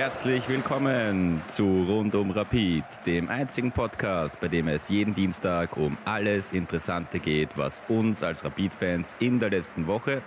Herzlich willkommen zu Rund um Rapid, dem einzigen Podcast, bei dem es jeden Dienstag um alles Interessante geht, was uns als Rapid-Fans in der letzten Woche,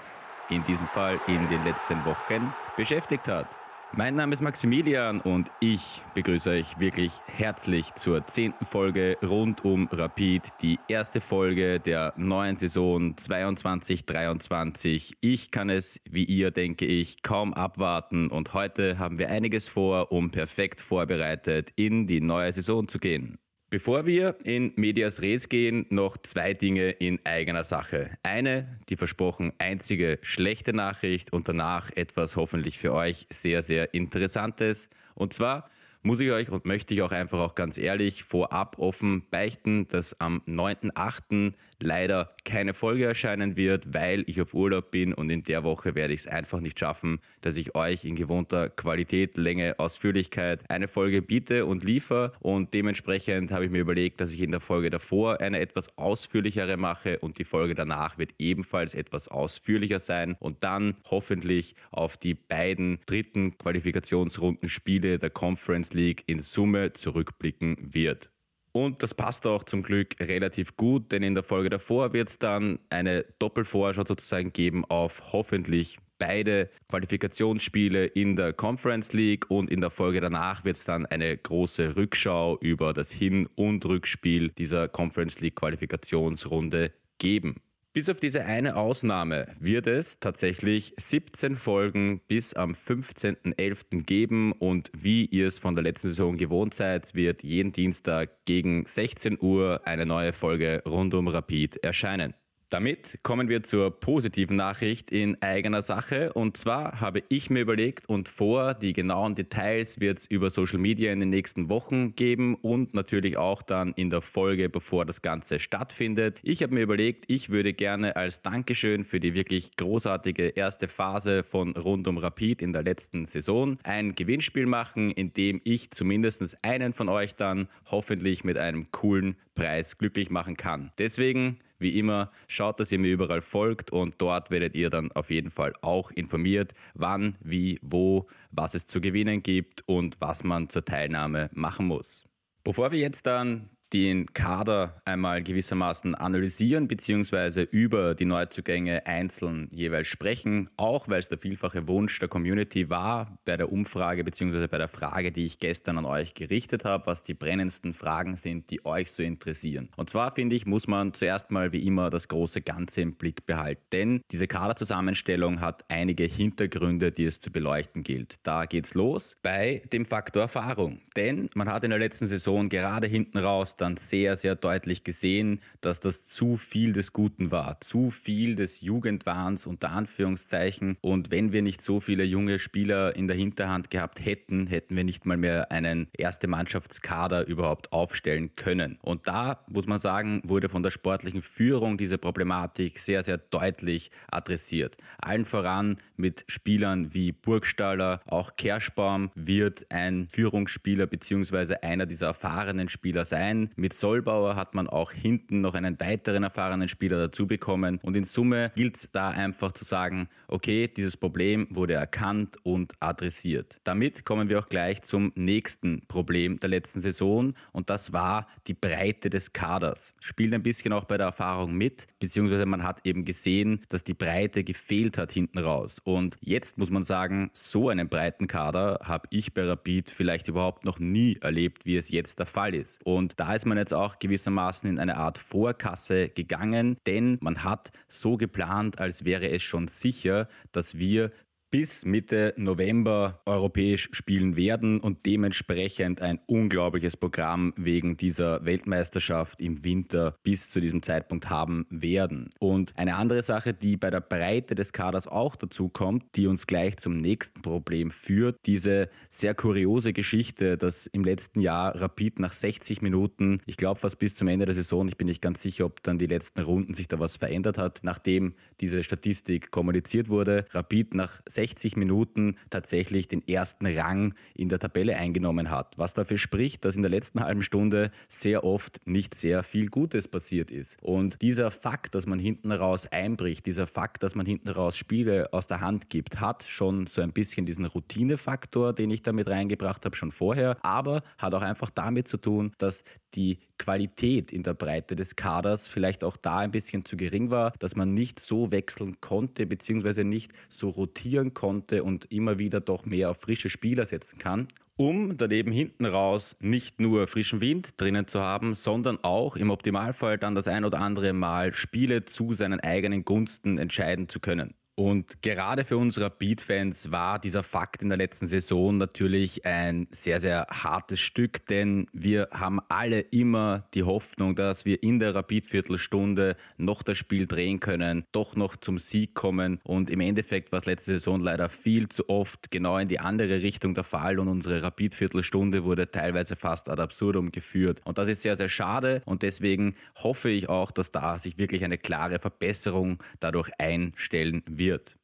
in diesem Fall in den letzten Wochen, beschäftigt hat. Mein Name ist Maximilian und ich begrüße euch wirklich herzlich zur zehnten Folge rund um Rapid, die erste Folge der neuen Saison 22-23. Ich kann es, wie ihr denke ich, kaum abwarten und heute haben wir einiges vor, um perfekt vorbereitet in die neue Saison zu gehen. Bevor wir in Medias Res gehen, noch zwei Dinge in eigener Sache. Eine, die versprochen einzige schlechte Nachricht und danach etwas hoffentlich für euch sehr, sehr Interessantes. Und zwar muss ich euch und möchte ich auch einfach auch ganz ehrlich vorab offen beichten, dass am 9.8 leider keine Folge erscheinen wird, weil ich auf Urlaub bin und in der Woche werde ich es einfach nicht schaffen, dass ich euch in gewohnter Qualität, Länge, Ausführlichkeit eine Folge biete und liefere und dementsprechend habe ich mir überlegt, dass ich in der Folge davor eine etwas ausführlichere mache und die Folge danach wird ebenfalls etwas ausführlicher sein und dann hoffentlich auf die beiden dritten Qualifikationsrunden Spiele der Conference League in Summe zurückblicken wird. Und das passt auch zum Glück relativ gut, denn in der Folge davor wird es dann eine Doppelvorschau sozusagen geben auf hoffentlich beide Qualifikationsspiele in der Conference League und in der Folge danach wird es dann eine große Rückschau über das Hin- und Rückspiel dieser Conference League Qualifikationsrunde geben. Bis auf diese eine Ausnahme wird es tatsächlich 17 Folgen bis am 15.11. geben und wie ihr es von der letzten Saison gewohnt seid, wird jeden Dienstag gegen 16 Uhr eine neue Folge rund um Rapid erscheinen. Damit kommen wir zur positiven Nachricht in eigener Sache. Und zwar habe ich mir überlegt und vor, die genauen Details wird es über Social Media in den nächsten Wochen geben und natürlich auch dann in der Folge, bevor das Ganze stattfindet. Ich habe mir überlegt, ich würde gerne als Dankeschön für die wirklich großartige erste Phase von Rund um Rapid in der letzten Saison ein Gewinnspiel machen, in dem ich zumindest einen von euch dann hoffentlich mit einem coolen Preis glücklich machen kann. Deswegen wie immer, schaut, dass ihr mir überall folgt und dort werdet ihr dann auf jeden Fall auch informiert, wann, wie, wo, was es zu gewinnen gibt und was man zur Teilnahme machen muss. Bevor wir jetzt dann den Kader einmal gewissermaßen analysieren beziehungsweise über die Neuzugänge einzeln jeweils sprechen, auch weil es der vielfache Wunsch der Community war bei der Umfrage beziehungsweise bei der Frage, die ich gestern an euch gerichtet habe, was die brennendsten Fragen sind, die euch so interessieren. Und zwar finde ich, muss man zuerst mal wie immer das große Ganze im Blick behalten, denn diese Kaderzusammenstellung hat einige Hintergründe, die es zu beleuchten gilt. Da geht's los bei dem Faktor Erfahrung, denn man hat in der letzten Saison gerade hinten raus dann sehr, sehr deutlich gesehen, dass das zu viel des Guten war, zu viel des Jugendwahns unter Anführungszeichen. Und wenn wir nicht so viele junge Spieler in der Hinterhand gehabt hätten, hätten wir nicht mal mehr einen erste Mannschaftskader überhaupt aufstellen können. Und da muss man sagen, wurde von der sportlichen Führung diese Problematik sehr, sehr deutlich adressiert. Allen voran mit Spielern wie Burgstaller, auch Kerschbaum wird ein Führungsspieler beziehungsweise einer dieser erfahrenen Spieler sein. Mit Solbauer hat man auch hinten noch einen weiteren erfahrenen Spieler dazu bekommen. Und in Summe gilt es da einfach zu sagen, okay, dieses Problem wurde erkannt und adressiert. Damit kommen wir auch gleich zum nächsten Problem der letzten Saison. Und das war die Breite des Kaders. Spielt ein bisschen auch bei der Erfahrung mit, beziehungsweise man hat eben gesehen, dass die Breite gefehlt hat hinten raus. Und jetzt muss man sagen, so einen breiten Kader habe ich bei Rapid vielleicht überhaupt noch nie erlebt, wie es jetzt der Fall ist. Und da ist ist man jetzt auch gewissermaßen in eine Art Vorkasse gegangen, denn man hat so geplant, als wäre es schon sicher, dass wir bis Mitte November europäisch spielen werden und dementsprechend ein unglaubliches Programm wegen dieser Weltmeisterschaft im Winter bis zu diesem Zeitpunkt haben werden. Und eine andere Sache, die bei der Breite des Kaders auch dazu kommt, die uns gleich zum nächsten Problem führt, diese sehr kuriose Geschichte, dass im letzten Jahr Rapid nach 60 Minuten, ich glaube fast bis zum Ende der Saison, ich bin nicht ganz sicher, ob dann die letzten Runden sich da was verändert hat, nachdem diese Statistik kommuniziert wurde, Rapid nach 60 60 Minuten tatsächlich den ersten Rang in der Tabelle eingenommen hat. Was dafür spricht, dass in der letzten halben Stunde sehr oft nicht sehr viel Gutes passiert ist. Und dieser Fakt, dass man hinten raus einbricht, dieser Fakt, dass man hinten raus Spiele aus der Hand gibt, hat schon so ein bisschen diesen Routinefaktor, den ich damit reingebracht habe, schon vorher, aber hat auch einfach damit zu tun, dass die Qualität in der Breite des Kaders vielleicht auch da ein bisschen zu gering war, dass man nicht so wechseln konnte, beziehungsweise nicht so rotieren konnte und immer wieder doch mehr auf frische Spieler setzen kann um daneben hinten raus nicht nur frischen Wind drinnen zu haben, sondern auch im Optimalfall dann das ein oder andere Mal Spiele zu seinen eigenen Gunsten entscheiden zu können. Und gerade für unsere Beat-Fans war dieser Fakt in der letzten Saison natürlich ein sehr, sehr hartes Stück, denn wir haben alle immer die Hoffnung, dass wir in der Rapid-Viertelstunde noch das Spiel drehen können, doch noch zum Sieg kommen. Und im Endeffekt war es letzte Saison leider viel zu oft genau in die andere Richtung der Fall und unsere Rapid-Viertelstunde wurde teilweise fast ad absurdum geführt. Und das ist sehr, sehr schade und deswegen hoffe ich auch, dass da sich wirklich eine klare Verbesserung dadurch einstellen wird wird.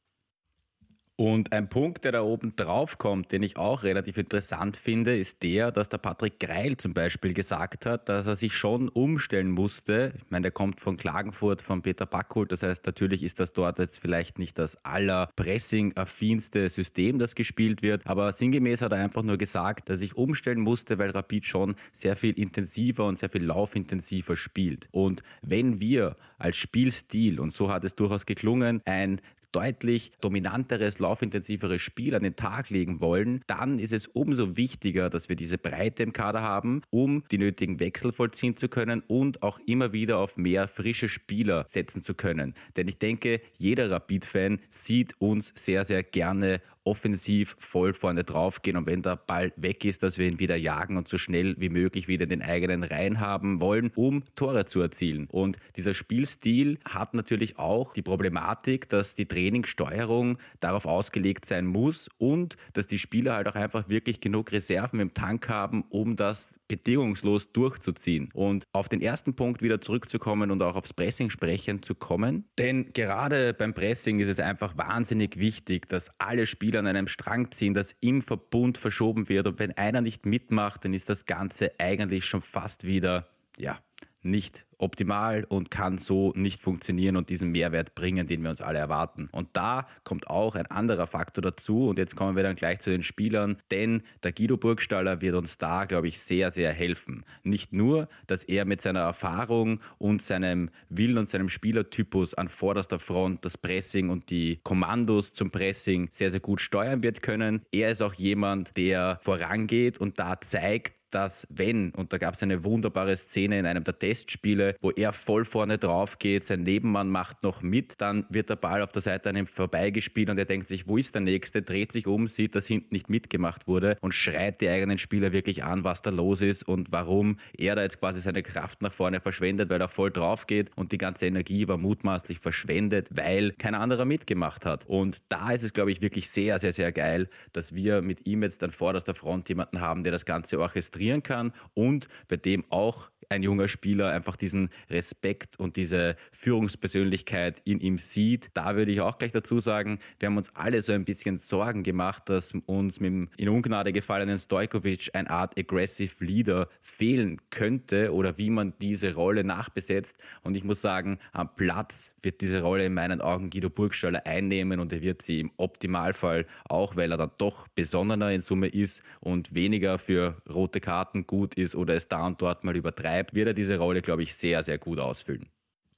Und ein Punkt, der da oben drauf kommt, den ich auch relativ interessant finde, ist der, dass der Patrick Greil zum Beispiel gesagt hat, dass er sich schon umstellen musste. Ich meine, der kommt von Klagenfurt, von Peter Backholt. Das heißt, natürlich ist das dort jetzt vielleicht nicht das allerpressing-affinste System, das gespielt wird. Aber sinngemäß hat er einfach nur gesagt, dass sich umstellen musste, weil Rapid schon sehr viel intensiver und sehr viel laufintensiver spielt. Und wenn wir als Spielstil, und so hat es durchaus geklungen, ein deutlich dominanteres, laufintensiveres Spiel an den Tag legen wollen, dann ist es umso wichtiger, dass wir diese Breite im Kader haben, um die nötigen Wechsel vollziehen zu können und auch immer wieder auf mehr frische Spieler setzen zu können. Denn ich denke, jeder Rapid-Fan sieht uns sehr, sehr gerne offensiv voll vorne draufgehen und wenn der Ball weg ist, dass wir ihn wieder jagen und so schnell wie möglich wieder in den eigenen Reihen haben wollen, um Tore zu erzielen. Und dieser Spielstil hat natürlich auch die Problematik, dass die Trainingssteuerung darauf ausgelegt sein muss und dass die Spieler halt auch einfach wirklich genug Reserven im Tank haben, um das bedingungslos durchzuziehen. Und auf den ersten Punkt wieder zurückzukommen und auch aufs Pressing sprechen zu kommen. Denn gerade beim Pressing ist es einfach wahnsinnig wichtig, dass alle Spieler an einem Strang ziehen, dass im Verbund verschoben wird. Und wenn einer nicht mitmacht, dann ist das Ganze eigentlich schon fast wieder, ja, nicht optimal und kann so nicht funktionieren und diesen Mehrwert bringen, den wir uns alle erwarten. Und da kommt auch ein anderer Faktor dazu und jetzt kommen wir dann gleich zu den Spielern, denn der Guido Burgstaller wird uns da, glaube ich, sehr, sehr helfen. Nicht nur, dass er mit seiner Erfahrung und seinem Willen und seinem Spielertypus an vorderster Front das Pressing und die Kommandos zum Pressing sehr, sehr gut steuern wird können. Er ist auch jemand, der vorangeht und da zeigt, dass wenn, und da gab es eine wunderbare Szene in einem der Testspiele, wo er voll vorne drauf geht, sein Nebenmann macht noch mit, dann wird der Ball auf der Seite an ihm vorbeigespielt und er denkt sich, wo ist der Nächste, dreht sich um, sieht, dass hinten nicht mitgemacht wurde und schreit die eigenen Spieler wirklich an, was da los ist und warum er da jetzt quasi seine Kraft nach vorne verschwendet, weil er voll drauf geht und die ganze Energie war mutmaßlich verschwendet, weil kein anderer mitgemacht hat. Und da ist es, glaube ich, wirklich sehr, sehr, sehr geil, dass wir mit ihm jetzt an vorderster Front jemanden haben, der das Ganze orchestriert demonstrieren kann und bei dem auch ein junger Spieler einfach diesen Respekt und diese Führungspersönlichkeit in ihm sieht. Da würde ich auch gleich dazu sagen, wir haben uns alle so ein bisschen Sorgen gemacht, dass uns mit dem in Ungnade gefallenen Stojkovic eine Art aggressive Leader fehlen könnte oder wie man diese Rolle nachbesetzt. Und ich muss sagen, am Platz wird diese Rolle in meinen Augen Guido Burgstaller einnehmen und er wird sie im Optimalfall auch, weil er dann doch besonnener in Summe ist und weniger für rote Karten gut ist oder es da und dort mal übertreibt bleibt, wird er diese Rolle, glaube ich, sehr, sehr gut ausfüllen.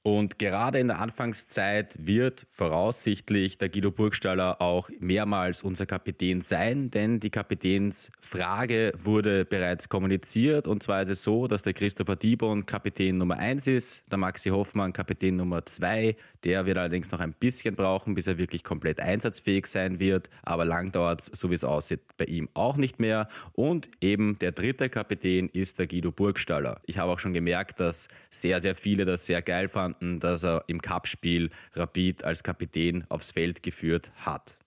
Und gerade in der Anfangszeit wird voraussichtlich der Guido Burgstaller auch mehrmals unser Kapitän sein, denn die Kapitänsfrage wurde bereits kommuniziert. Und zwar ist es so, dass der Christopher Dibon Kapitän Nummer 1 ist, der Maxi Hoffmann Kapitän Nummer 2. Der wird allerdings noch ein bisschen brauchen, bis er wirklich komplett einsatzfähig sein wird. Aber lang dauert es, so wie es aussieht, bei ihm auch nicht mehr. Und eben der dritte Kapitän ist der Guido Burgstaller. Ich habe auch schon gemerkt, dass sehr, sehr viele das sehr geil fanden fanden, dass er im Cup-Spiel Rapid als Kapitän aufs Feld geführt hat.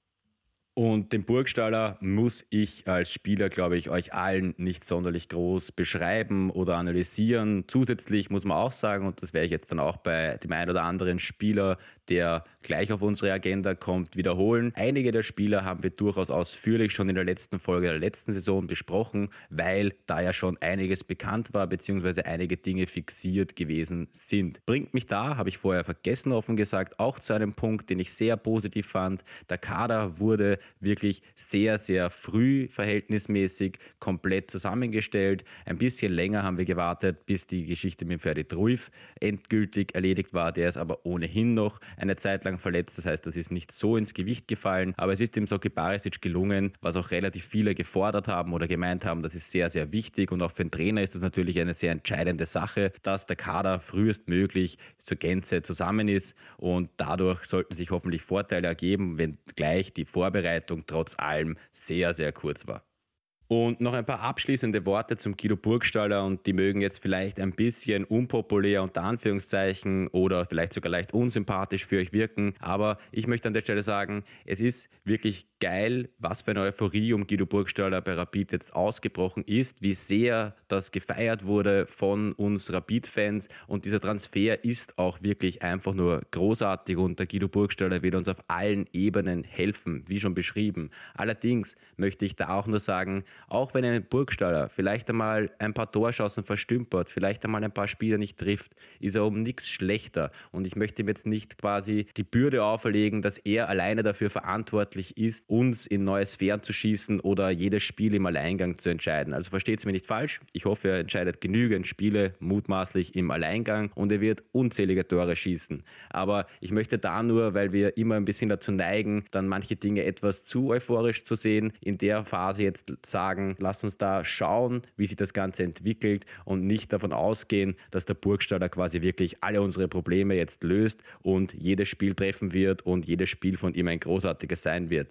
Und den Burgstaller muss ich als Spieler, glaube ich, euch allen nicht sonderlich groß beschreiben oder analysieren. Zusätzlich muss man auch sagen, und das werde ich jetzt dann auch bei dem einen oder anderen Spieler, der gleich auf unsere Agenda kommt, wiederholen. Einige der Spieler haben wir durchaus ausführlich schon in der letzten Folge der letzten Saison besprochen, weil da ja schon einiges bekannt war, beziehungsweise einige Dinge fixiert gewesen sind. Bringt mich da, habe ich vorher vergessen offen gesagt, auch zu einem Punkt, den ich sehr positiv fand. Der Kader wurde wirklich sehr, sehr früh verhältnismäßig komplett zusammengestellt. Ein bisschen länger haben wir gewartet, bis die Geschichte mit Ferdi Truif endgültig erledigt war. Der ist aber ohnehin noch eine Zeit lang verletzt. Das heißt, das ist nicht so ins Gewicht gefallen. Aber es ist dem Soki Barisic gelungen, was auch relativ viele gefordert haben oder gemeint haben, das ist sehr, sehr wichtig. Und auch für den Trainer ist es natürlich eine sehr entscheidende Sache, dass der Kader frühestmöglich zur Gänze zusammen ist. Und dadurch sollten sich hoffentlich Vorteile ergeben, wenn gleich die Vorbereitung trotz allem sehr, sehr kurz war. Und noch ein paar abschließende Worte zum Guido Burgstaller und die mögen jetzt vielleicht ein bisschen unpopulär unter Anführungszeichen oder vielleicht sogar leicht unsympathisch für euch wirken, aber ich möchte an der Stelle sagen, es ist wirklich geil, was für eine Euphorie um Guido Burgstaller bei Rapid jetzt ausgebrochen ist, wie sehr das gefeiert wurde von uns Rapid-Fans und dieser Transfer ist auch wirklich einfach nur großartig und der Guido Burgstaller wird uns auf allen Ebenen helfen, wie schon beschrieben. Allerdings möchte ich da auch nur sagen, auch wenn ein Burgstaller vielleicht einmal ein paar Torschancen verstümpert, vielleicht einmal ein paar Spieler nicht trifft, ist er um nichts schlechter. Und ich möchte ihm jetzt nicht quasi die Bürde auferlegen, dass er alleine dafür verantwortlich ist, uns in neue Sphären zu schießen oder jedes Spiel im Alleingang zu entscheiden. Also versteht es mir nicht falsch. Ich hoffe, er entscheidet genügend Spiele mutmaßlich im Alleingang und er wird unzählige Tore schießen. Aber ich möchte da nur, weil wir immer ein bisschen dazu neigen, dann manche Dinge etwas zu euphorisch zu sehen, in der Phase jetzt sagen, sagen, lasst uns da schauen, wie sich das Ganze entwickelt und nicht davon ausgehen, dass der Burgstaller quasi wirklich alle unsere Probleme jetzt löst und jedes Spiel treffen wird und jedes Spiel von ihm ein großartiges sein wird.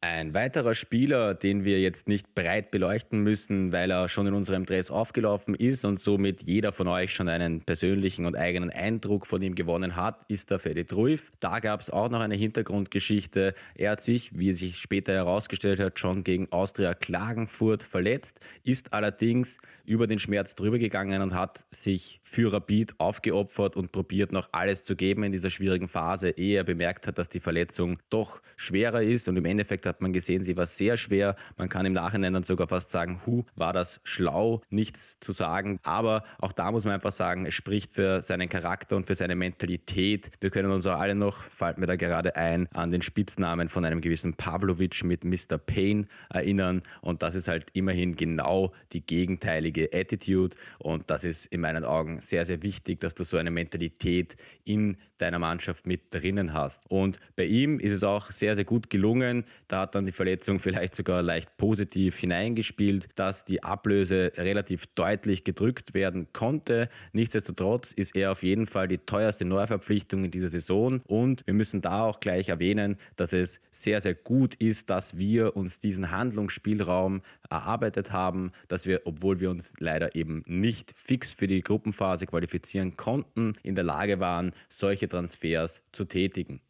Ein weiterer Spieler, den wir jetzt nicht breit beleuchten müssen, weil er schon in unserem Dress aufgelaufen ist und somit jeder von euch schon einen persönlichen und eigenen Eindruck von ihm gewonnen hat, ist der Freddy Truif. Da gab es auch noch eine Hintergrundgeschichte. Er hat sich, wie sich später herausgestellt hat, schon gegen Austria Klagenfurt verletzt, ist allerdings über den Schmerz drüber gegangen und hat sich für Rapid aufgeopfert und probiert noch alles zu geben in dieser schwierigen Phase, ehe er bemerkt hat, dass die Verletzung doch schwerer ist und im Endeffekt hat man gesehen, sie war sehr schwer. Man kann im Nachhinein dann sogar fast sagen, hu, war das schlau, nichts zu sagen. Aber auch da muss man einfach sagen, es spricht für seinen Charakter und für seine Mentalität. Wir können uns auch alle noch, fällt mir da gerade ein, an den Spitznamen von einem gewissen Pavlovic mit Mr. Payne erinnern. Und das ist halt immerhin genau die gegenteilige Attitude. Und das ist in meinen Augen sehr, sehr wichtig, dass du so eine Mentalität in deiner Mannschaft mit drinnen hast. Und bei ihm ist es auch sehr, sehr gut gelungen. Da hat dann die Verletzung vielleicht sogar leicht positiv hineingespielt, dass die Ablöse relativ deutlich gedrückt werden konnte. Nichtsdestotrotz ist er auf jeden Fall die teuerste Neuverpflichtung in dieser Saison. Und wir müssen da auch gleich erwähnen, dass es sehr, sehr gut ist, dass wir uns diesen Handlungsspielraum erarbeitet haben, dass wir, obwohl wir uns leider eben nicht fix für die Gruppenphase qualifizieren konnten, in der Lage waren, solche Transfers zu tätigen.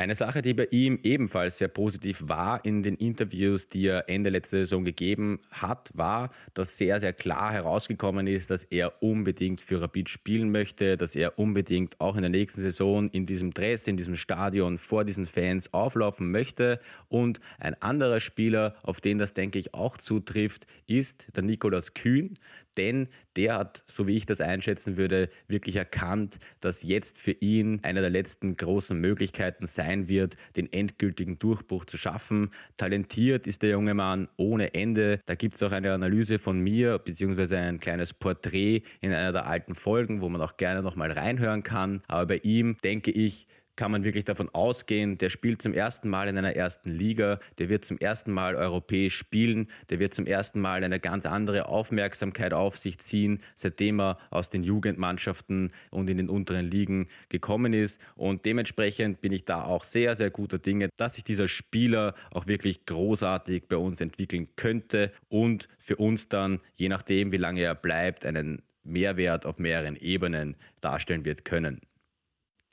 Eine Sache, die bei ihm ebenfalls sehr positiv war in den Interviews, die er Ende letzter Saison gegeben hat, war, dass sehr, sehr klar herausgekommen ist, dass er unbedingt für Rapid spielen möchte, dass er unbedingt auch in der nächsten Saison in diesem Dress, in diesem Stadion vor diesen Fans auflaufen möchte. Und ein anderer Spieler, auf den das denke ich auch zutrifft, ist der Nikolaus Kühn, denn der hat, so wie ich das einschätzen würde, wirklich erkannt, dass jetzt für ihn eine der letzten großen Möglichkeiten sein wird, den endgültigen Durchbruch zu schaffen. Talentiert ist der junge Mann ohne Ende. Da gibt es auch eine Analyse von mir, beziehungsweise ein kleines Porträt in einer der alten Folgen, wo man auch gerne nochmal reinhören kann. Aber bei ihm denke ich, kann man wirklich davon ausgehen, der spielt zum ersten Mal in einer ersten Liga, der wird zum ersten Mal europäisch spielen, der wird zum ersten Mal eine ganz andere Aufmerksamkeit auf sich ziehen, seitdem er aus den Jugendmannschaften und in den unteren Ligen gekommen ist. Und dementsprechend bin ich da auch sehr, sehr guter Dinge, dass sich dieser Spieler auch wirklich großartig bei uns entwickeln könnte und für uns dann, je nachdem, wie lange er bleibt, einen Mehrwert auf mehreren Ebenen darstellen wird können.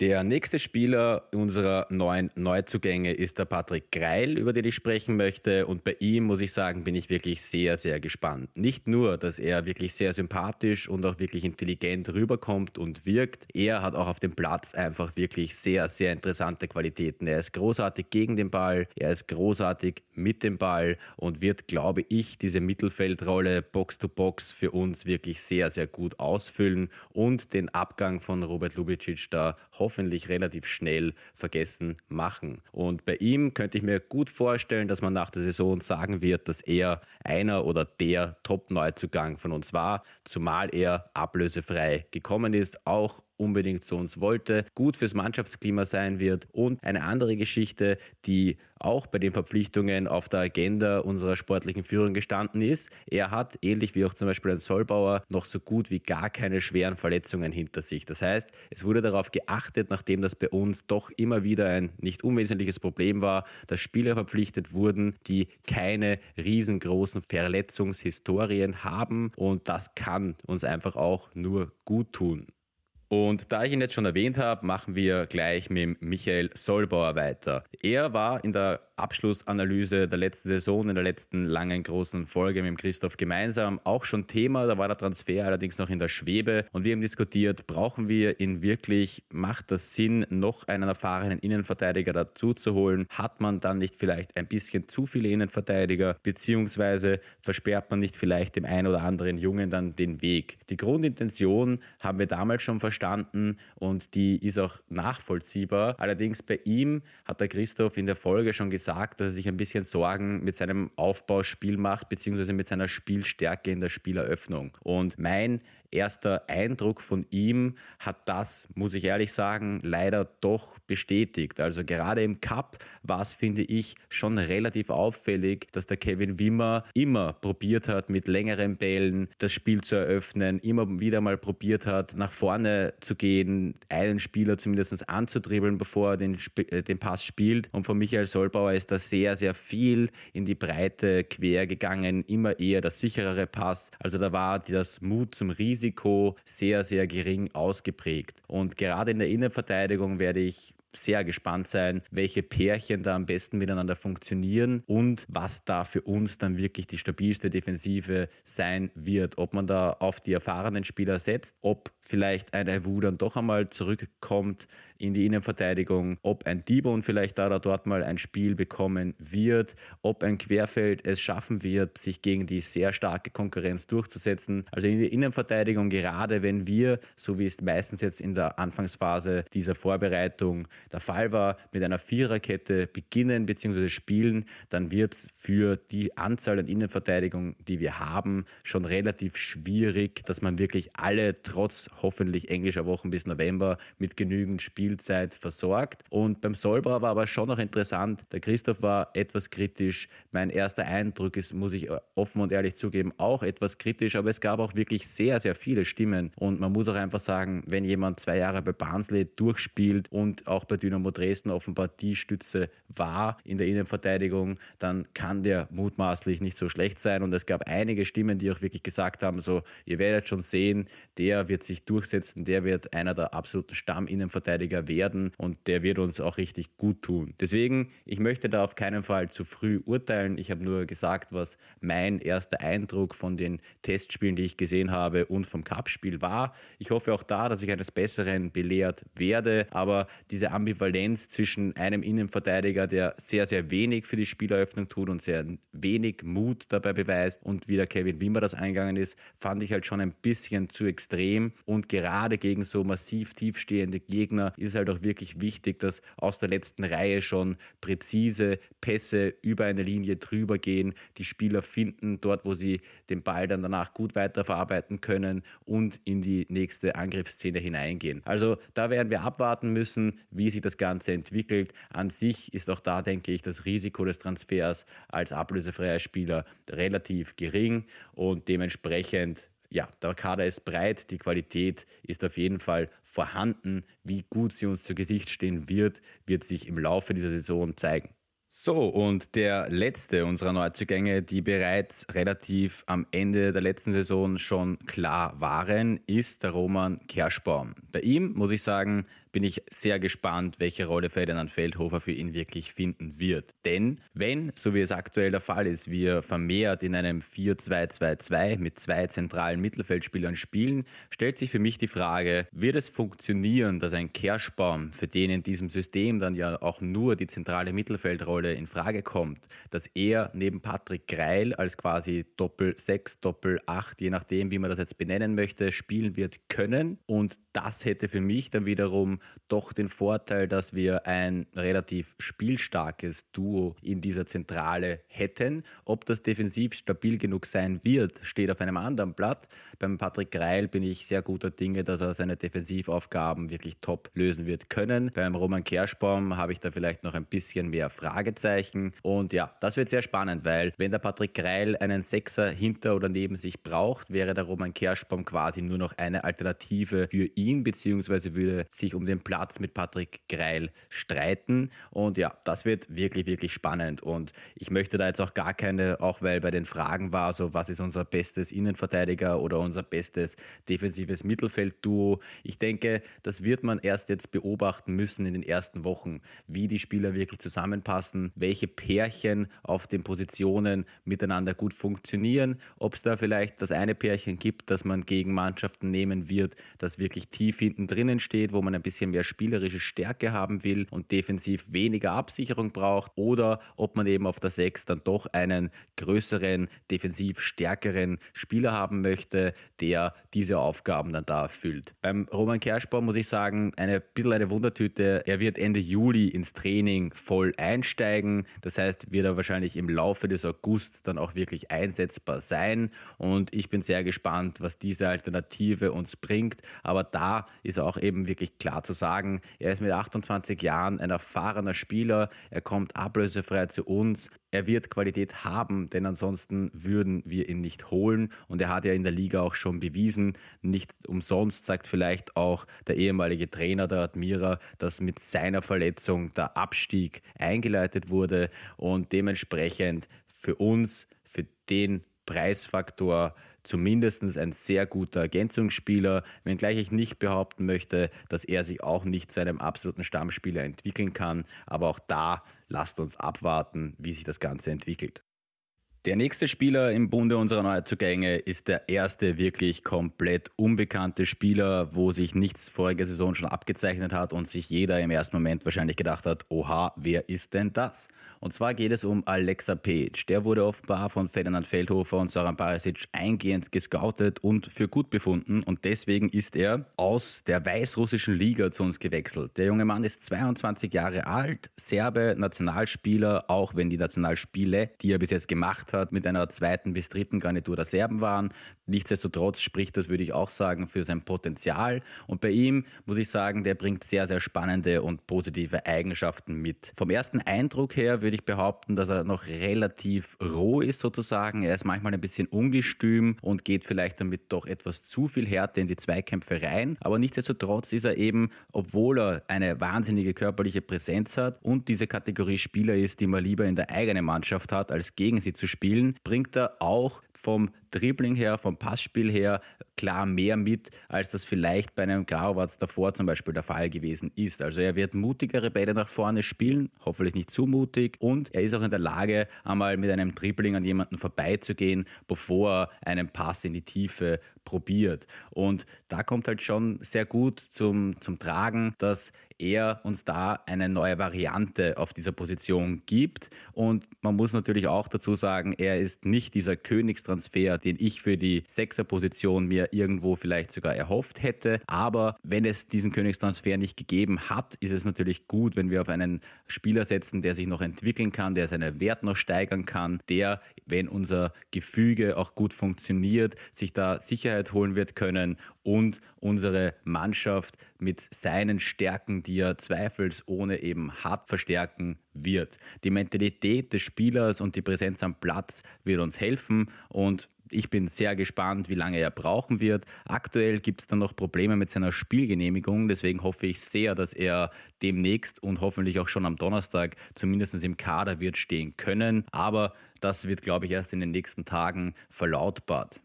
Der nächste Spieler unserer neuen Neuzugänge ist der Patrick Greil, über den ich sprechen möchte. Und bei ihm muss ich sagen, bin ich wirklich sehr, sehr gespannt. Nicht nur, dass er wirklich sehr sympathisch und auch wirklich intelligent rüberkommt und wirkt. Er hat auch auf dem Platz einfach wirklich sehr, sehr interessante Qualitäten. Er ist großartig gegen den Ball, er ist großartig mit dem Ball und wird, glaube ich, diese Mittelfeldrolle Box-to-Box für uns wirklich sehr, sehr gut ausfüllen und den Abgang von Robert Lubicic da hoffentlich relativ schnell vergessen machen. Und bei ihm könnte ich mir gut vorstellen, dass man nach der Saison sagen wird, dass er einer oder der Top-Neuzugang von uns war, zumal er ablösefrei gekommen ist, auch unbedingt zu uns wollte, gut fürs Mannschaftsklima sein wird. Und eine andere Geschichte, die auch bei den Verpflichtungen auf der Agenda unserer sportlichen Führung gestanden ist. Er hat, ähnlich wie auch zum Beispiel ein Solbauer, noch so gut wie gar keine schweren Verletzungen hinter sich. Das heißt, es wurde darauf geachtet, nachdem das bei uns doch immer wieder ein nicht unwesentliches Problem war, dass Spieler verpflichtet wurden, die keine riesengroßen Verletzungshistorien haben. Und das kann uns einfach auch nur gut tun. Und da ich ihn jetzt schon erwähnt habe, machen wir gleich mit Michael Solbauer weiter. Er war in der Abschlussanalyse der letzten Saison, in der letzten langen großen Folge mit Christoph gemeinsam auch schon Thema. Da war der Transfer allerdings noch in der Schwebe und wir haben diskutiert, brauchen wir ihn wirklich? Macht das Sinn, noch einen erfahrenen Innenverteidiger dazu zu holen? Hat man dann nicht vielleicht ein bisschen zu viele Innenverteidiger? Beziehungsweise versperrt man nicht vielleicht dem einen oder anderen Jungen dann den Weg? Die Grundintention haben wir damals schon verstanden und die ist auch nachvollziehbar. Allerdings bei ihm hat der Christoph in der Folge schon gesagt, gesagt, dass er sich ein bisschen Sorgen mit seinem Aufbauspiel macht, beziehungsweise mit seiner Spielstärke in der Spieleröffnung. Und mein erster Eindruck von ihm hat das, muss ich ehrlich sagen, leider doch bestätigt. Also gerade im Cup war es, finde ich, schon relativ auffällig, dass der Kevin Wimmer immer probiert hat, mit längeren Bällen das Spiel zu eröffnen, immer wieder mal probiert hat, nach vorne zu gehen, einen Spieler zumindest anzudribbeln, bevor er den, äh, den Pass spielt. Und von Michael Solbauer ist da sehr, sehr viel in die Breite quer gegangen, immer eher der sicherere Pass. Also da war das Mut zum Risiko Risiko sehr, sehr gering ausgeprägt. Und gerade in der Innenverteidigung werde ich sehr gespannt sein, welche Pärchen da am besten miteinander funktionieren und was da für uns dann wirklich die stabilste Defensive sein wird. Ob man da auf die erfahrenen Spieler setzt, ob vielleicht ein Avu dann doch einmal zurückkommt in die Innenverteidigung, ob ein Dibon vielleicht da oder dort mal ein Spiel bekommen wird, ob ein Querfeld es schaffen wird, sich gegen die sehr starke Konkurrenz durchzusetzen. Also in der Innenverteidigung, gerade wenn wir, so wie es meistens jetzt in der Anfangsphase dieser Vorbereitung der Fall war, mit einer Viererkette beginnen bzw. spielen, dann wird es für die Anzahl an Innenverteidigungen, die wir haben, schon relativ schwierig, dass man wirklich alle trotz hoffentlich englischer Wochen bis November mit genügend Spielzeit versorgt. Und beim Solbauer war aber schon noch interessant, der Christoph war etwas kritisch. Mein erster Eindruck ist, muss ich offen und ehrlich zugeben, auch etwas kritisch, aber es gab auch wirklich sehr, sehr viele Stimmen. Und man muss auch einfach sagen, wenn jemand zwei Jahre bei Barnsley durchspielt und auch bei Dynamo Dresden offenbar die Stütze war in der Innenverteidigung, dann kann der mutmaßlich nicht so schlecht sein. Und es gab einige Stimmen, die auch wirklich gesagt haben, so, ihr werdet schon sehen, der wird sich durchsetzen, der wird einer der absoluten Stamminnenverteidiger werden und der wird uns auch richtig gut tun. Deswegen, ich möchte da auf keinen Fall zu früh urteilen. Ich habe nur gesagt, was mein erster Eindruck von den Testspielen, die ich gesehen habe und vom Cup-Spiel war. Ich hoffe auch da, dass ich eines Besseren belehrt werde, aber diese Ambivalenz zwischen einem Innenverteidiger, der sehr, sehr wenig für die Spieleröffnung tut und sehr wenig Mut dabei beweist und wie der Kevin Wimmer das eingegangen ist, fand ich halt schon ein bisschen zu extrem und gerade gegen so massiv tiefstehende Gegner ist halt auch wirklich wichtig, dass aus der letzten Reihe schon präzise Pässe über eine Linie drüber gehen, die Spieler finden dort, wo sie den Ball dann danach gut weiterverarbeiten können und in die nächste Angriffsszene hineingehen. Also da werden wir abwarten müssen, wie sich das Ganze entwickelt. An sich ist auch da, denke ich, das Risiko des Transfers als ablösefreier Spieler relativ gering und dementsprechend ja, der Kader ist breit, die Qualität ist auf jeden Fall vorhanden. Wie gut sie uns zu Gesicht stehen wird, wird sich im Laufe dieser Saison zeigen. So, und der letzte unserer Neuzugänge, die bereits relativ am Ende der letzten Saison schon klar waren, ist der Roman Kerschbaum. Bei ihm muss ich sagen, bin ich sehr gespannt, welche Rolle Ferdinand Feldhofer für ihn wirklich finden wird. Denn wenn, so wie es aktuell der Fall ist, wir vermehrt in einem 4-2-2-2 mit zwei zentralen Mittelfeldspielern spielen, stellt sich für mich die Frage, wird es funktionieren, dass ein Kerschbaum, für den in diesem System dann ja auch nur die zentrale Mittelfeldrolle in Frage kommt, dass er neben Patrick Greil als quasi Doppel-6, Doppel-8, je nachdem, wie man das jetzt benennen möchte, spielen wird können. Und das hätte für mich dann wiederum doch den Vorteil, dass wir ein relativ spielstarkes Duo in dieser Zentrale hätten. Ob das defensiv stabil genug sein wird, steht auf einem anderen Blatt. Beim Patrick Greil bin ich sehr guter Dinge, dass er seine Defensivaufgaben wirklich top lösen wird können. Beim Roman Kerschbaum habe ich da vielleicht noch ein bisschen mehr Fragezeichen. Und ja, das wird sehr spannend, weil wenn der Patrick Greil einen Sechser hinter oder neben sich braucht, wäre der Roman Kerschbaum quasi nur noch eine Alternative für ihn, beziehungsweise würde sich um den Platz mit Patrick Greil streiten. Und ja, das wird wirklich, wirklich spannend. Und ich möchte da jetzt auch gar keine, auch weil bei den Fragen war, so was ist unser bestes Innenverteidiger oder unser bestes defensives Mittelfeldduo. Ich denke, das wird man erst jetzt beobachten müssen in den ersten Wochen, wie die Spieler wirklich zusammenpassen, welche Pärchen auf den Positionen miteinander gut funktionieren, ob es da vielleicht das eine Pärchen gibt, das man gegen Mannschaften nehmen wird, das wirklich tief hinten drinnen steht, wo man ein bisschen mehr spielerische Stärke haben will und defensiv weniger Absicherung braucht, oder ob man eben auf der 6 dann doch einen größeren, defensiv stärkeren Spieler haben möchte, der diese Aufgaben dann da erfüllt. Beim Roman Kerschbaum muss ich sagen, eine bisschen eine Wundertüte. Er wird Ende Juli ins Training voll einsteigen. Das heißt, wird er wahrscheinlich im Laufe des August dann auch wirklich einsetzbar sein. Und ich bin sehr gespannt, was diese Alternative uns bringt. Aber da ist auch eben wirklich klar zu sagen, er ist mit 28 Jahren ein erfahrener Spieler. Er kommt ablösefrei zu uns. Er wird Qualität haben, denn ansonsten würden wir ihn nicht holen. Und er hat ja in der Liga auch schon bewiesen, nicht umsonst sagt vielleicht auch der ehemalige Trainer der Admira, dass mit seiner Verletzung der Abstieg eingeleitet wurde und dementsprechend für uns, für den Preisfaktor zumindest ein sehr guter Ergänzungsspieler, wenngleich ich nicht behaupten möchte, dass er sich auch nicht zu einem absoluten Stammspieler entwickeln kann. Aber auch da lasst uns abwarten, wie sich das Ganze entwickelt. Der nächste Spieler im Bunde unserer Neuzugänge ist der erste wirklich komplett unbekannte Spieler, wo sich nichts vorige Saison schon abgezeichnet hat und sich jeder im ersten Moment wahrscheinlich gedacht hat, oha, wer ist denn das? Und zwar geht es um Alexa Page. Der wurde offenbar von Ferdinand Feldhofer und Soran Parasic eingehend gescoutet und für gut befunden und deswegen ist er aus der weißrussischen Liga zu uns gewechselt. Der junge Mann ist 22 Jahre alt, Serbe, Nationalspieler, auch wenn die Nationalspiele, die er bis jetzt gemacht hat, mit einer zweiten bis dritten Garnitur der Serben waren. Nichtsdestotrotz spricht das, würde ich auch sagen, für sein Potenzial. Und bei ihm muss ich sagen, der bringt sehr, sehr spannende und positive Eigenschaften mit. Vom ersten Eindruck her würde ich behaupten, dass er noch relativ roh ist sozusagen. Er ist manchmal ein bisschen ungestüm und geht vielleicht damit doch etwas zu viel Härte in die Zweikämpfe rein. Aber nichtsdestotrotz ist er eben, obwohl er eine wahnsinnige körperliche Präsenz hat und diese Kategorie Spieler ist, die man lieber in der eigenen Mannschaft hat, als gegen sie zu spielen, bringt er auch vom Dribbling her, vom Passspiel her klar mehr mit, als das vielleicht bei einem Grauwatz davor zum Beispiel der Fall gewesen ist. Also er wird mutigere Bälle nach vorne spielen, hoffentlich nicht zu mutig und er ist auch in der Lage, einmal mit einem Dribbling an jemanden vorbeizugehen, bevor er einen Pass in die Tiefe probiert. Und da kommt halt schon sehr gut zum, zum Tragen, dass er uns da eine neue Variante auf dieser Position gibt. Und man muss natürlich auch dazu sagen, er ist nicht dieser Königstransfer, den ich für die Sechserposition mir irgendwo vielleicht sogar erhofft hätte. Aber wenn es diesen Königstransfer nicht gegeben hat, ist es natürlich gut, wenn wir auf einen Spieler setzen, der sich noch entwickeln kann, der seinen Wert noch steigern kann, der, wenn unser Gefüge auch gut funktioniert, sich da Sicherheit holen wird können und unsere Mannschaft mit seinen Stärken, die er zweifelsohne eben hat, verstärken wird. Die Mentalität des Spielers und die Präsenz am Platz wird uns helfen und ich bin sehr gespannt, wie lange er brauchen wird. Aktuell gibt es dann noch Probleme mit seiner Spielgenehmigung, deswegen hoffe ich sehr, dass er demnächst und hoffentlich auch schon am Donnerstag zumindest im Kader wird stehen können. Aber das wird, glaube ich, erst in den nächsten Tagen verlautbart.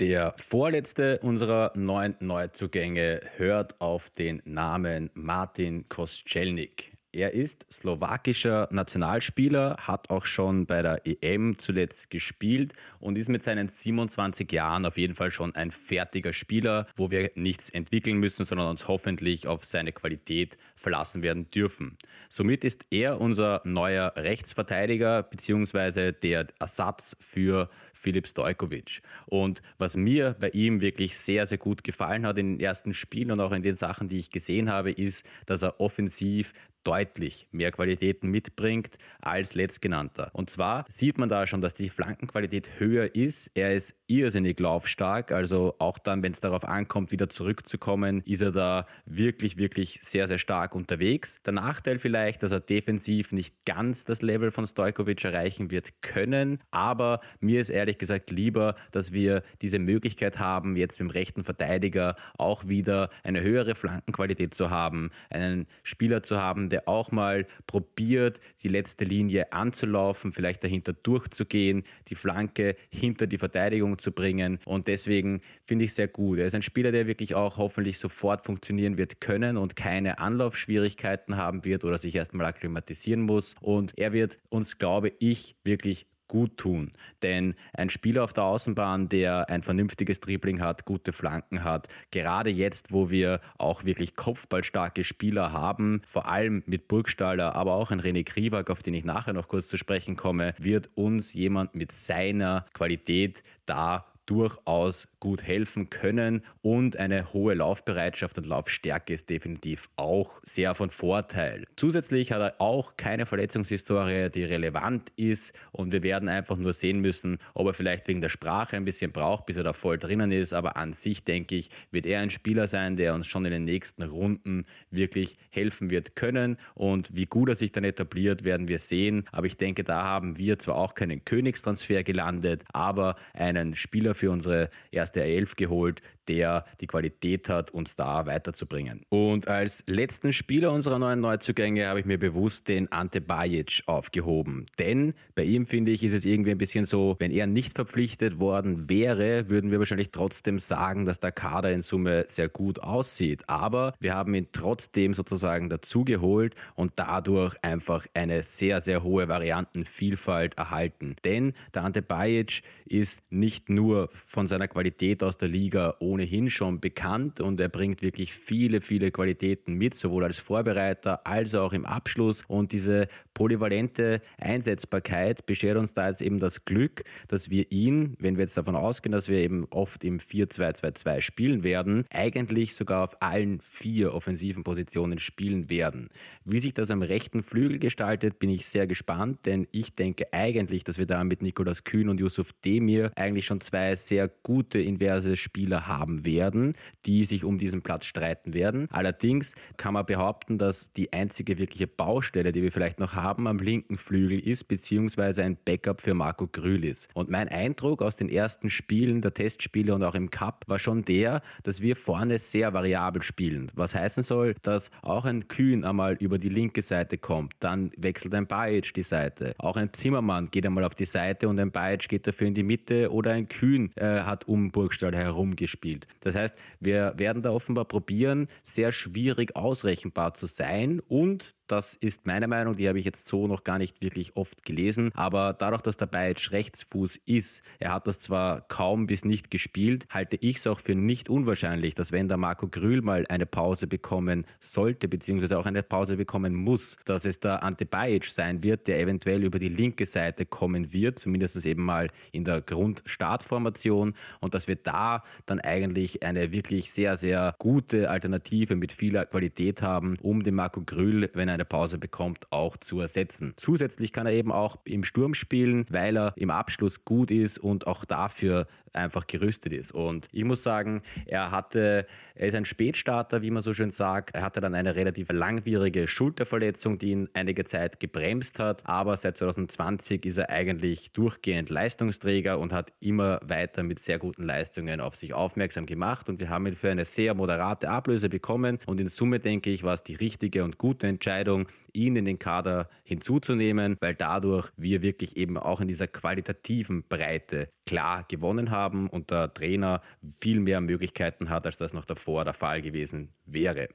Der vorletzte unserer neuen Neuzugänge hört auf den Namen Martin Koscielnik. Er ist slowakischer Nationalspieler, hat auch schon bei der EM zuletzt gespielt und ist mit seinen 27 Jahren auf jeden Fall schon ein fertiger Spieler, wo wir nichts entwickeln müssen, sondern uns hoffentlich auf seine Qualität verlassen werden dürfen. Somit ist er unser neuer Rechtsverteidiger bzw. der Ersatz für Filip Stojkovic. Und was mir bei ihm wirklich sehr, sehr gut gefallen hat in den ersten Spielen und auch in den Sachen, die ich gesehen habe, ist, dass er offensiv deutlich mehr Qualitäten mitbringt als letztgenannter. Und zwar sieht man da schon, dass die Flankenqualität höher ist. Er ist irrsinnig laufstark, also auch dann, wenn es darauf ankommt, wieder zurückzukommen, ist er da wirklich, wirklich sehr, sehr stark unterwegs. Der Nachteil vielleicht, dass er defensiv nicht ganz das Level von Stojkovic erreichen wird können, aber mir ist ehrlich gesagt lieber, dass wir diese Möglichkeit haben, jetzt mit dem rechten Verteidiger auch wieder eine höhere Flankenqualität zu haben, einen Spieler zu haben, der auch mal probiert, die letzte Linie anzulaufen, vielleicht dahinter durchzugehen, die Flanke hinter die Verteidigung zu bringen. Und deswegen finde ich sehr gut. Er ist ein Spieler, der wirklich auch hoffentlich sofort funktionieren wird können und keine Anlaufschwierigkeiten haben wird oder sich erstmal akklimatisieren muss. Und er wird uns, glaube ich, wirklich gut tun. Denn ein Spieler auf der Außenbahn, der ein vernünftiges Dribbling hat, gute Flanken hat, gerade jetzt, wo wir auch wirklich kopfballstarke Spieler haben, vor allem mit Burgstaller, aber auch ein René Kriwak, auf den ich nachher noch kurz zu sprechen komme, wird uns jemand mit seiner Qualität da durchaus gut helfen können und eine hohe Laufbereitschaft und Laufstärke ist definitiv auch sehr von Vorteil. Zusätzlich hat er auch keine Verletzungshistorie, die relevant ist und wir werden einfach nur sehen müssen, ob er vielleicht wegen der Sprache ein bisschen braucht, bis er da voll drinnen ist, aber an sich denke ich, wird er ein Spieler sein, der uns schon in den nächsten Runden wirklich helfen wird können. Und wie gut er sich dann etabliert, werden wir sehen, aber ich denke, da haben wir zwar auch keinen Königstransfer gelandet, aber einen Spieler für unsere erste Elf geholt, der die Qualität hat, uns da weiterzubringen. Und als letzten Spieler unserer neuen Neuzugänge habe ich mir bewusst den Ante Bajic aufgehoben. Denn bei ihm finde ich, ist es irgendwie ein bisschen so, wenn er nicht verpflichtet worden wäre, würden wir wahrscheinlich trotzdem sagen, dass der Kader in Summe sehr gut aussieht. Aber wir haben ihn trotzdem sozusagen dazugeholt und dadurch einfach eine sehr, sehr hohe Variantenvielfalt erhalten. Denn der Ante Bajic ist nicht nur von seiner Qualität aus der Liga ohnehin schon bekannt und er bringt wirklich viele, viele Qualitäten mit, sowohl als Vorbereiter als auch im Abschluss. Und diese polyvalente Einsetzbarkeit beschert uns da jetzt eben das Glück, dass wir ihn, wenn wir jetzt davon ausgehen, dass wir eben oft im 4-2-2-2 spielen werden, eigentlich sogar auf allen vier offensiven Positionen spielen werden. Wie sich das am rechten Flügel gestaltet, bin ich sehr gespannt, denn ich denke eigentlich, dass wir da mit Nikolas Kühn und Yusuf Demir eigentlich schon zwei sehr gute inverse Spieler haben werden, die sich um diesen Platz streiten werden. Allerdings kann man behaupten, dass die einzige wirkliche Baustelle, die wir vielleicht noch haben am linken Flügel ist, beziehungsweise ein Backup für Marco Grül ist. Und mein Eindruck aus den ersten Spielen, der Testspiele und auch im Cup war schon der, dass wir vorne sehr variabel spielen. Was heißen soll, dass auch ein Kühn einmal über die linke Seite kommt, dann wechselt ein Bajic die Seite. Auch ein Zimmermann geht einmal auf die Seite und ein Bajic geht dafür in die Mitte oder ein Kühn äh, hat um Burgstall herum gespielt. Das heißt, wir werden da offenbar probieren, sehr schwierig ausrechenbar zu sein und das ist meine Meinung, die habe ich jetzt so noch gar nicht wirklich oft gelesen. Aber dadurch, dass der Bajic Rechtsfuß ist, er hat das zwar kaum bis nicht gespielt, halte ich es auch für nicht unwahrscheinlich, dass wenn der Marco Grül mal eine Pause bekommen sollte, beziehungsweise auch eine Pause bekommen muss, dass es der Ante Bajic sein wird, der eventuell über die linke Seite kommen wird, zumindest eben mal in der Grundstartformation und dass wir da dann eigentlich eine wirklich sehr, sehr gute Alternative mit vieler Qualität haben, um den Marco Grül, wenn er eine Pause bekommt, auch zu ersetzen. Zusätzlich kann er eben auch im Sturm spielen, weil er im Abschluss gut ist und auch dafür einfach gerüstet ist. Und ich muss sagen, er hatte, er ist ein Spätstarter, wie man so schön sagt. Er hatte dann eine relativ langwierige Schulterverletzung, die ihn einige Zeit gebremst hat. Aber seit 2020 ist er eigentlich durchgehend Leistungsträger und hat immer weiter mit sehr guten Leistungen auf sich aufmerksam gemacht. Und wir haben ihn für eine sehr moderate Ablöse bekommen. Und in Summe denke ich, war es die richtige und gute Entscheidung, ihn in den Kader hinzuzunehmen, weil dadurch wir wirklich eben auch in dieser qualitativen Breite klar gewonnen haben und der Trainer viel mehr Möglichkeiten hat, als das noch davor der Fall gewesen wäre.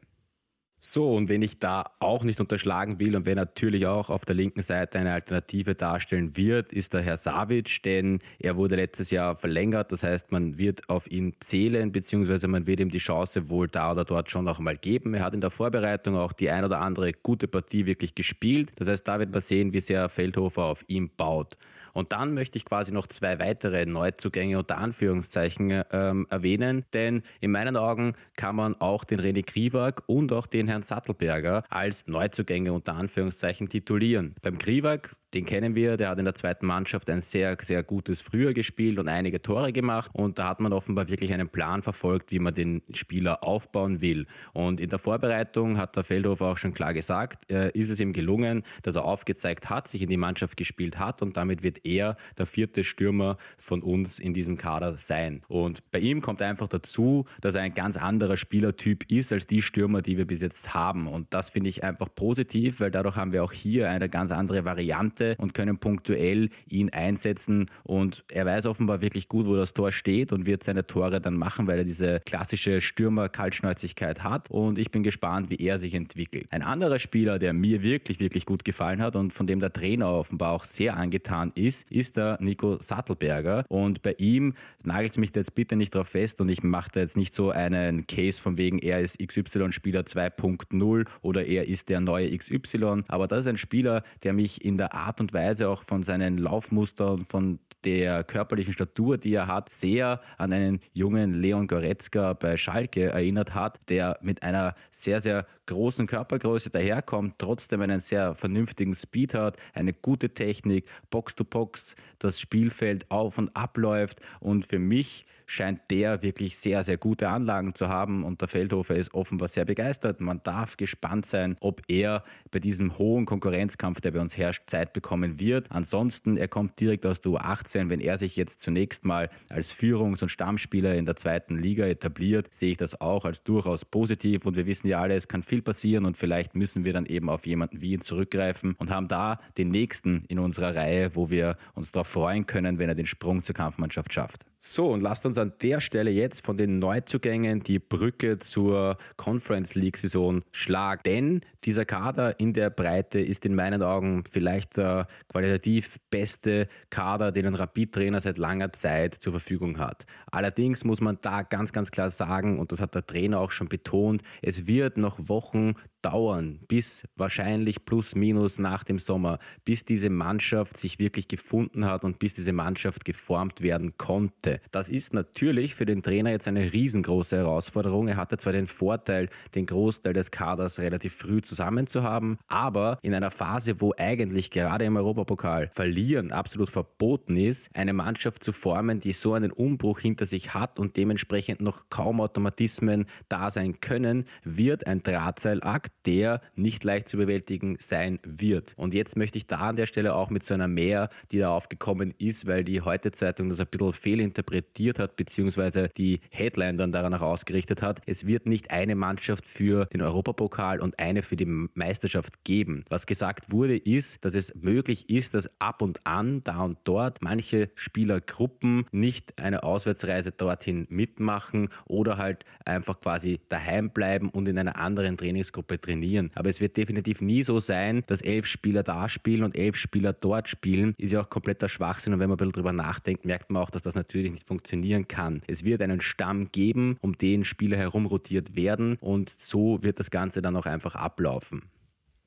So, und wenn ich da auch nicht unterschlagen will und wer natürlich auch auf der linken Seite eine Alternative darstellen wird, ist der Herr Savic, denn er wurde letztes Jahr verlängert. Das heißt, man wird auf ihn zählen, beziehungsweise man wird ihm die Chance wohl da oder dort schon noch mal geben. Er hat in der Vorbereitung auch die ein oder andere gute Partie wirklich gespielt. Das heißt, da wird man sehen, wie sehr Feldhofer auf ihn baut. Und dann möchte ich quasi noch zwei weitere Neuzugänge unter Anführungszeichen ähm, erwähnen, denn in meinen Augen kann man auch den René Kriwak und auch den Herrn Sattelberger als Neuzugänge unter Anführungszeichen titulieren. Beim Kriwak den kennen wir, der hat in der zweiten Mannschaft ein sehr, sehr gutes Früher gespielt und einige Tore gemacht. Und da hat man offenbar wirklich einen Plan verfolgt, wie man den Spieler aufbauen will. Und in der Vorbereitung hat der Feldhofer auch schon klar gesagt, äh, ist es ihm gelungen, dass er aufgezeigt hat, sich in die Mannschaft gespielt hat und damit wird er der vierte Stürmer von uns in diesem Kader sein. Und bei ihm kommt einfach dazu, dass er ein ganz anderer Spielertyp ist als die Stürmer, die wir bis jetzt haben. Und das finde ich einfach positiv, weil dadurch haben wir auch hier eine ganz andere Variante Kante und können punktuell ihn einsetzen. Und er weiß offenbar wirklich gut, wo das Tor steht und wird seine Tore dann machen, weil er diese klassische Stürmer-Kaltschnäuzigkeit hat. Und ich bin gespannt, wie er sich entwickelt. Ein anderer Spieler, der mir wirklich, wirklich gut gefallen hat und von dem der Trainer offenbar auch sehr angetan ist, ist der Nico Sattelberger. Und bei ihm nagelt mich da jetzt bitte nicht drauf fest und ich mache da jetzt nicht so einen Case von wegen, er ist XY-Spieler 2.0 oder er ist der neue XY. Aber das ist ein Spieler, der mich in der Art Art und Weise auch von seinen Laufmustern, von der körperlichen Statur, die er hat, sehr an einen jungen Leon Goretzka bei Schalke erinnert hat, der mit einer sehr, sehr großen Körpergröße daherkommt, trotzdem einen sehr vernünftigen Speed hat, eine gute Technik, Box-to-Box, das Spielfeld auf und abläuft. Und für mich scheint der wirklich sehr, sehr gute Anlagen zu haben und der Feldhofer ist offenbar sehr begeistert. Man darf gespannt sein, ob er bei diesem hohen Konkurrenzkampf, der bei uns herrscht, Zeit bekommen wird. Ansonsten, er kommt direkt aus der U18. Wenn er sich jetzt zunächst mal als Führungs- und Stammspieler in der zweiten Liga etabliert, sehe ich das auch als durchaus positiv und wir wissen ja alle, es kann viel passieren und vielleicht müssen wir dann eben auf jemanden wie ihn zurückgreifen und haben da den nächsten in unserer Reihe, wo wir uns darauf freuen können, wenn er den Sprung zur Kampfmannschaft schafft. So, und lasst uns an der Stelle jetzt von den Neuzugängen die Brücke zur Conference League Saison schlagen. Denn dieser Kader in der Breite ist in meinen Augen vielleicht der qualitativ beste Kader, den ein Rapid-Trainer seit langer Zeit zur Verfügung hat. Allerdings muss man da ganz, ganz klar sagen, und das hat der Trainer auch schon betont, es wird noch Wochen dauern, bis wahrscheinlich plus minus nach dem Sommer, bis diese Mannschaft sich wirklich gefunden hat und bis diese Mannschaft geformt werden konnte. Das ist natürlich für den Trainer jetzt eine riesengroße Herausforderung. Er hatte zwar den Vorteil, den Großteil des Kaders relativ früh zusammen zu haben, aber in einer Phase, wo eigentlich gerade im Europapokal verlieren absolut verboten ist, eine Mannschaft zu formen, die so einen Umbruch hinter sich hat und dementsprechend noch kaum Automatismen da sein können, wird ein Drahtseilakt der nicht leicht zu bewältigen sein wird. Und jetzt möchte ich da an der Stelle auch mit so einer Mehr, die da aufgekommen ist, weil die Heute-Zeitung das ein bisschen fehlinterpretiert hat, beziehungsweise die Headline dann daran auch ausgerichtet hat. Es wird nicht eine Mannschaft für den Europapokal und eine für die Meisterschaft geben. Was gesagt wurde, ist, dass es möglich ist, dass ab und an, da und dort, manche Spielergruppen nicht eine Auswärtsreise dorthin mitmachen oder halt einfach quasi daheim bleiben und in einer anderen Trainingsgruppe trainieren. Aber es wird definitiv nie so sein, dass elf Spieler da spielen und elf Spieler dort spielen. Ist ja auch kompletter Schwachsinn. Und wenn man ein bisschen drüber nachdenkt, merkt man auch, dass das natürlich nicht funktionieren kann. Es wird einen Stamm geben, um den Spieler herum rotiert werden und so wird das Ganze dann auch einfach ablaufen.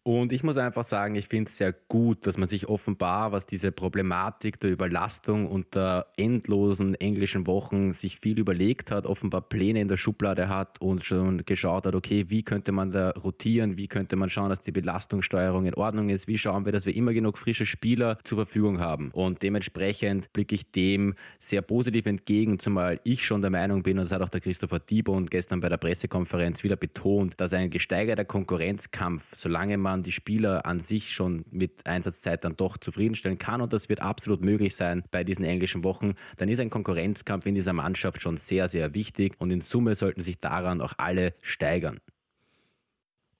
Und ich muss einfach sagen, ich finde es sehr gut, dass man sich offenbar, was diese Problematik der Überlastung und der endlosen englischen Wochen sich viel überlegt hat, offenbar Pläne in der Schublade hat und schon geschaut hat, okay, wie könnte man da rotieren, wie könnte man schauen, dass die Belastungssteuerung in Ordnung ist, wie schauen wir, dass wir immer genug frische Spieler zur Verfügung haben. Und dementsprechend blicke ich dem sehr positiv entgegen, zumal ich schon der Meinung bin, und das hat auch der Christopher Diebon gestern bei der Pressekonferenz wieder betont, dass ein gesteigerter Konkurrenzkampf, solange man man die Spieler an sich schon mit Einsatzzeit dann doch zufriedenstellen kann und das wird absolut möglich sein bei diesen englischen Wochen, dann ist ein Konkurrenzkampf in dieser Mannschaft schon sehr, sehr wichtig und in Summe sollten sich daran auch alle steigern.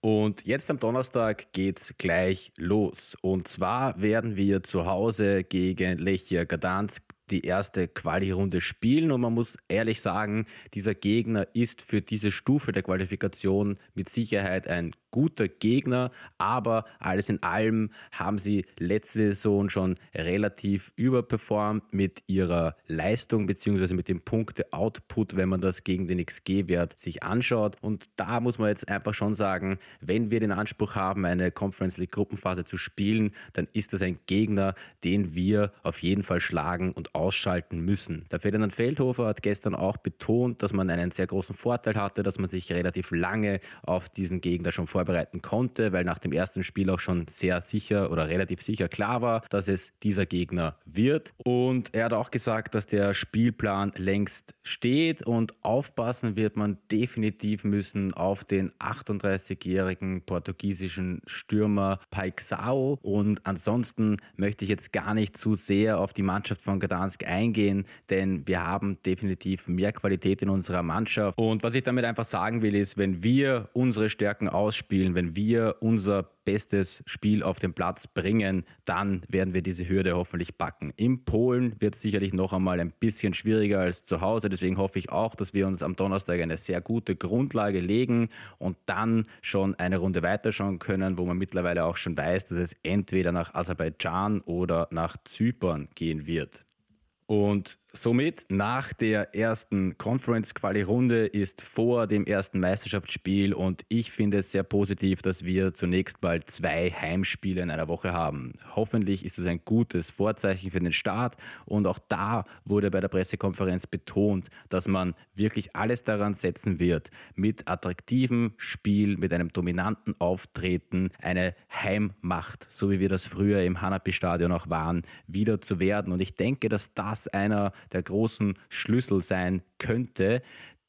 Und jetzt am Donnerstag geht's gleich los. Und zwar werden wir zu Hause gegen Lechia Gdansk die erste Quali-Runde spielen. Und man muss ehrlich sagen, dieser Gegner ist für diese Stufe der Qualifikation mit Sicherheit ein guter Gegner, aber alles in allem haben sie letzte Saison schon relativ überperformt mit ihrer Leistung beziehungsweise mit dem Punkte-Output, wenn man das gegen den XG-Wert sich anschaut. Und da muss man jetzt einfach schon sagen, wenn wir den Anspruch haben, eine Conference League Gruppenphase zu spielen, dann ist das ein Gegner, den wir auf jeden Fall schlagen und ausschalten müssen. Der Ferdinand Feldhofer hat gestern auch betont, dass man einen sehr großen Vorteil hatte, dass man sich relativ lange auf diesen Gegner schon vorbereitet vorbereiten konnte, weil nach dem ersten Spiel auch schon sehr sicher oder relativ sicher klar war, dass es dieser Gegner wird. Und er hat auch gesagt, dass der Spielplan längst steht und aufpassen wird man definitiv müssen auf den 38-jährigen portugiesischen Stürmer Paixao. Und ansonsten möchte ich jetzt gar nicht zu sehr auf die Mannschaft von Gdansk eingehen, denn wir haben definitiv mehr Qualität in unserer Mannschaft. Und was ich damit einfach sagen will, ist, wenn wir unsere Stärken ausspielen, spielen, wenn wir unser bestes Spiel auf den Platz bringen, dann werden wir diese Hürde hoffentlich backen. In Polen wird es sicherlich noch einmal ein bisschen schwieriger als zu Hause. Deswegen hoffe ich auch, dass wir uns am Donnerstag eine sehr gute Grundlage legen und dann schon eine Runde weiterschauen können, wo man mittlerweile auch schon weiß, dass es entweder nach Aserbaidschan oder nach Zypern gehen wird. Und Somit nach der ersten Conference-Quali-Runde ist vor dem ersten Meisterschaftsspiel und ich finde es sehr positiv, dass wir zunächst mal zwei Heimspiele in einer Woche haben. Hoffentlich ist es ein gutes Vorzeichen für den Start und auch da wurde bei der Pressekonferenz betont, dass man wirklich alles daran setzen wird, mit attraktivem Spiel, mit einem dominanten Auftreten eine Heimmacht, so wie wir das früher im Hanapi-Stadion auch waren, wieder zu werden. Und ich denke, dass das einer der großen Schlüssel sein könnte,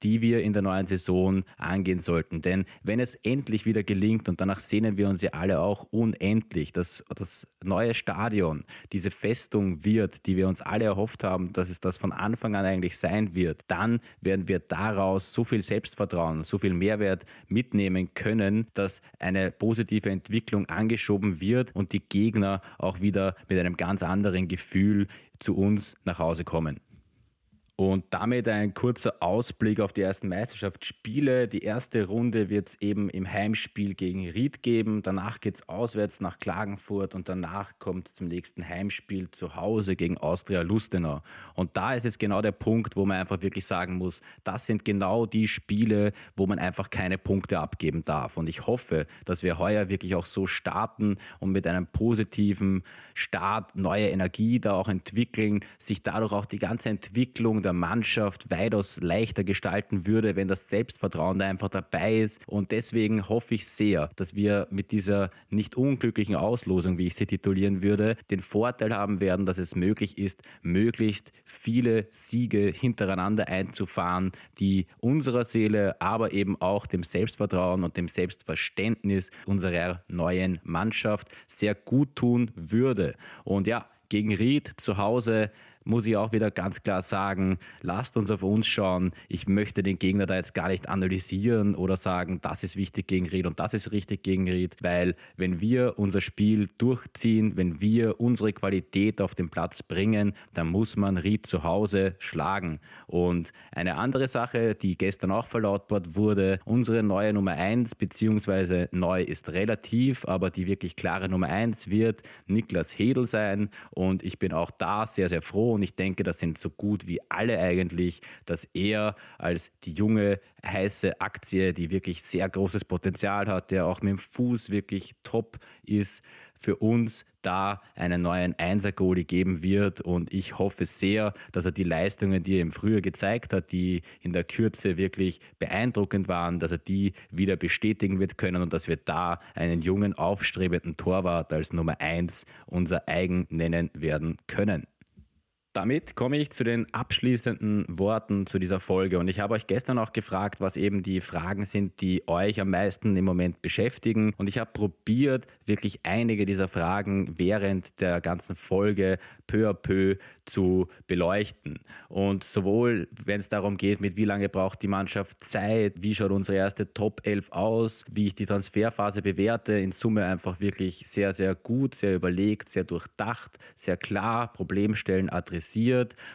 die wir in der neuen Saison angehen sollten. Denn wenn es endlich wieder gelingt, und danach sehnen wir uns ja alle auch unendlich, dass das neue Stadion diese Festung wird, die wir uns alle erhofft haben, dass es das von Anfang an eigentlich sein wird, dann werden wir daraus so viel Selbstvertrauen, so viel Mehrwert mitnehmen können, dass eine positive Entwicklung angeschoben wird und die Gegner auch wieder mit einem ganz anderen Gefühl zu uns nach Hause kommen. Und damit ein kurzer Ausblick auf die ersten Meisterschaftsspiele. Die erste Runde wird es eben im Heimspiel gegen Ried geben. Danach geht es auswärts nach Klagenfurt und danach kommt es zum nächsten Heimspiel zu Hause gegen Austria Lustenau. Und da ist jetzt genau der Punkt, wo man einfach wirklich sagen muss, das sind genau die Spiele, wo man einfach keine Punkte abgeben darf. Und ich hoffe, dass wir heuer wirklich auch so starten und mit einem positiven Start neue Energie da auch entwickeln, sich dadurch auch die ganze Entwicklung der Mannschaft weitaus leichter gestalten würde, wenn das Selbstvertrauen da einfach dabei ist. Und deswegen hoffe ich sehr, dass wir mit dieser nicht unglücklichen Auslosung, wie ich sie titulieren würde, den Vorteil haben werden, dass es möglich ist, möglichst viele Siege hintereinander einzufahren, die unserer Seele, aber eben auch dem Selbstvertrauen und dem Selbstverständnis unserer neuen Mannschaft sehr gut tun würde. Und ja, gegen Ried zu Hause muss ich auch wieder ganz klar sagen, lasst uns auf uns schauen. Ich möchte den Gegner da jetzt gar nicht analysieren oder sagen, das ist wichtig gegen Ried und das ist richtig gegen Ried, weil wenn wir unser Spiel durchziehen, wenn wir unsere Qualität auf den Platz bringen, dann muss man Ried zu Hause schlagen. Und eine andere Sache, die gestern auch verlautbart wurde, unsere neue Nummer eins beziehungsweise neu ist relativ, aber die wirklich klare Nummer eins wird Niklas Hedel sein und ich bin auch da sehr, sehr froh und ich denke, das sind so gut wie alle eigentlich, dass er als die junge, heiße Aktie, die wirklich sehr großes Potenzial hat, der auch mit dem Fuß wirklich top ist, für uns da einen neuen Einser-Goalie geben wird. Und ich hoffe sehr, dass er die Leistungen, die er im Frühjahr gezeigt hat, die in der Kürze wirklich beeindruckend waren, dass er die wieder bestätigen wird können und dass wir da einen jungen, aufstrebenden Torwart als Nummer eins unser eigen nennen werden können. Damit komme ich zu den abschließenden Worten zu dieser Folge. Und ich habe euch gestern auch gefragt, was eben die Fragen sind, die euch am meisten im Moment beschäftigen. Und ich habe probiert, wirklich einige dieser Fragen während der ganzen Folge peu à peu zu beleuchten. Und sowohl, wenn es darum geht, mit wie lange braucht die Mannschaft Zeit, wie schaut unsere erste Top 11 aus, wie ich die Transferphase bewerte, in Summe einfach wirklich sehr, sehr gut, sehr überlegt, sehr durchdacht, sehr klar, Problemstellen adressiert.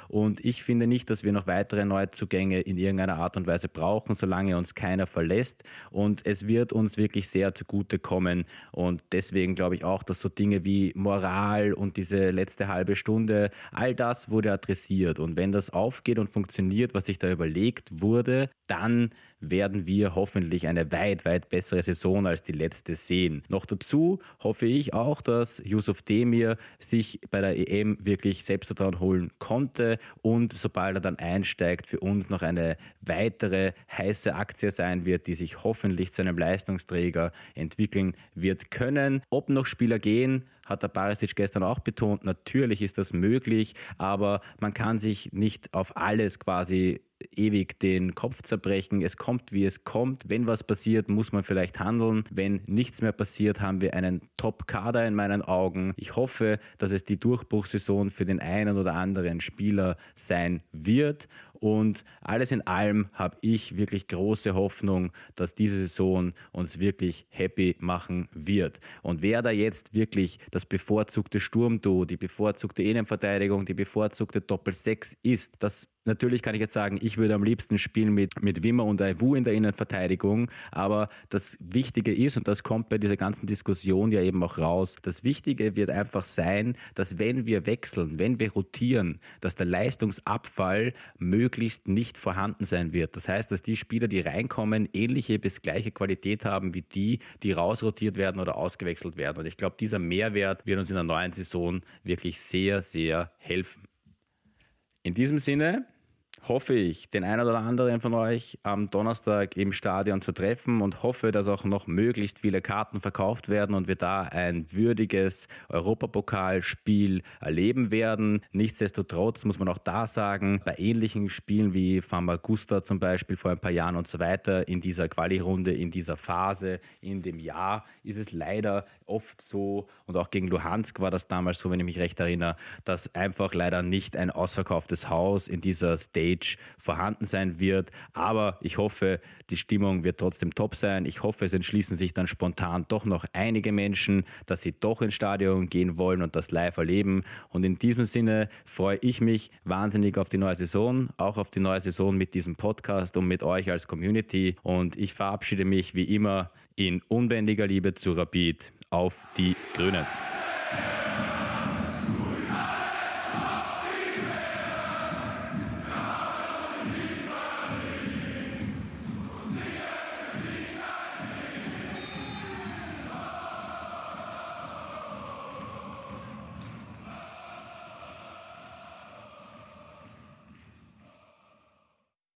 Und ich finde nicht, dass wir noch weitere Neuzugänge in irgendeiner Art und Weise brauchen, solange uns keiner verlässt. Und es wird uns wirklich sehr zugutekommen. Und deswegen glaube ich auch, dass so Dinge wie Moral und diese letzte halbe Stunde, all das wurde adressiert. Und wenn das aufgeht und funktioniert, was sich da überlegt wurde, dann werden wir hoffentlich eine weit, weit bessere Saison als die letzte sehen. Noch dazu hoffe ich auch, dass Yusuf Demir sich bei der EM wirklich Selbstvertrauen holen konnte und sobald er dann einsteigt, für uns noch eine weitere heiße Aktie sein wird, die sich hoffentlich zu einem Leistungsträger entwickeln wird können. Ob noch Spieler gehen, hat der Barisic gestern auch betont. Natürlich ist das möglich, aber man kann sich nicht auf alles quasi ewig den Kopf zerbrechen. Es kommt, wie es kommt. Wenn was passiert, muss man vielleicht handeln. Wenn nichts mehr passiert, haben wir einen Top-Kader in meinen Augen. Ich hoffe, dass es die Durchbruchssaison für den einen oder anderen Spieler sein wird. Und alles in allem habe ich wirklich große Hoffnung, dass diese Saison uns wirklich happy machen wird. Und wer da jetzt wirklich das bevorzugte Sturmduo, die bevorzugte Innenverteidigung, die bevorzugte Doppel-6 ist, das Natürlich kann ich jetzt sagen, ich würde am liebsten spielen mit, mit Wimmer und Aiwu in der Innenverteidigung, aber das Wichtige ist, und das kommt bei dieser ganzen Diskussion ja eben auch raus, das Wichtige wird einfach sein, dass wenn wir wechseln, wenn wir rotieren, dass der Leistungsabfall möglichst nicht vorhanden sein wird. Das heißt, dass die Spieler, die reinkommen, ähnliche bis gleiche Qualität haben wie die, die rausrotiert werden oder ausgewechselt werden. Und ich glaube, dieser Mehrwert wird uns in der neuen Saison wirklich sehr, sehr helfen. In diesem Sinne, hoffe ich, den einen oder anderen von euch am Donnerstag im Stadion zu treffen und hoffe, dass auch noch möglichst viele Karten verkauft werden und wir da ein würdiges Europapokalspiel erleben werden. Nichtsdestotrotz muss man auch da sagen, bei ähnlichen Spielen wie Famagusta zum Beispiel vor ein paar Jahren und so weiter in dieser Quali-Runde, in dieser Phase, in dem Jahr ist es leider oft so und auch gegen Luhansk war das damals so, wenn ich mich recht erinnere, dass einfach leider nicht ein ausverkauftes Haus in dieser Stage vorhanden sein wird. Aber ich hoffe, die Stimmung wird trotzdem top sein. Ich hoffe, es entschließen sich dann spontan doch noch einige Menschen, dass sie doch ins Stadion gehen wollen und das live erleben. Und in diesem Sinne freue ich mich wahnsinnig auf die neue Saison, auch auf die neue Saison mit diesem Podcast und mit euch als Community. Und ich verabschiede mich wie immer in unbändiger Liebe zu Rapid auf die Grünen.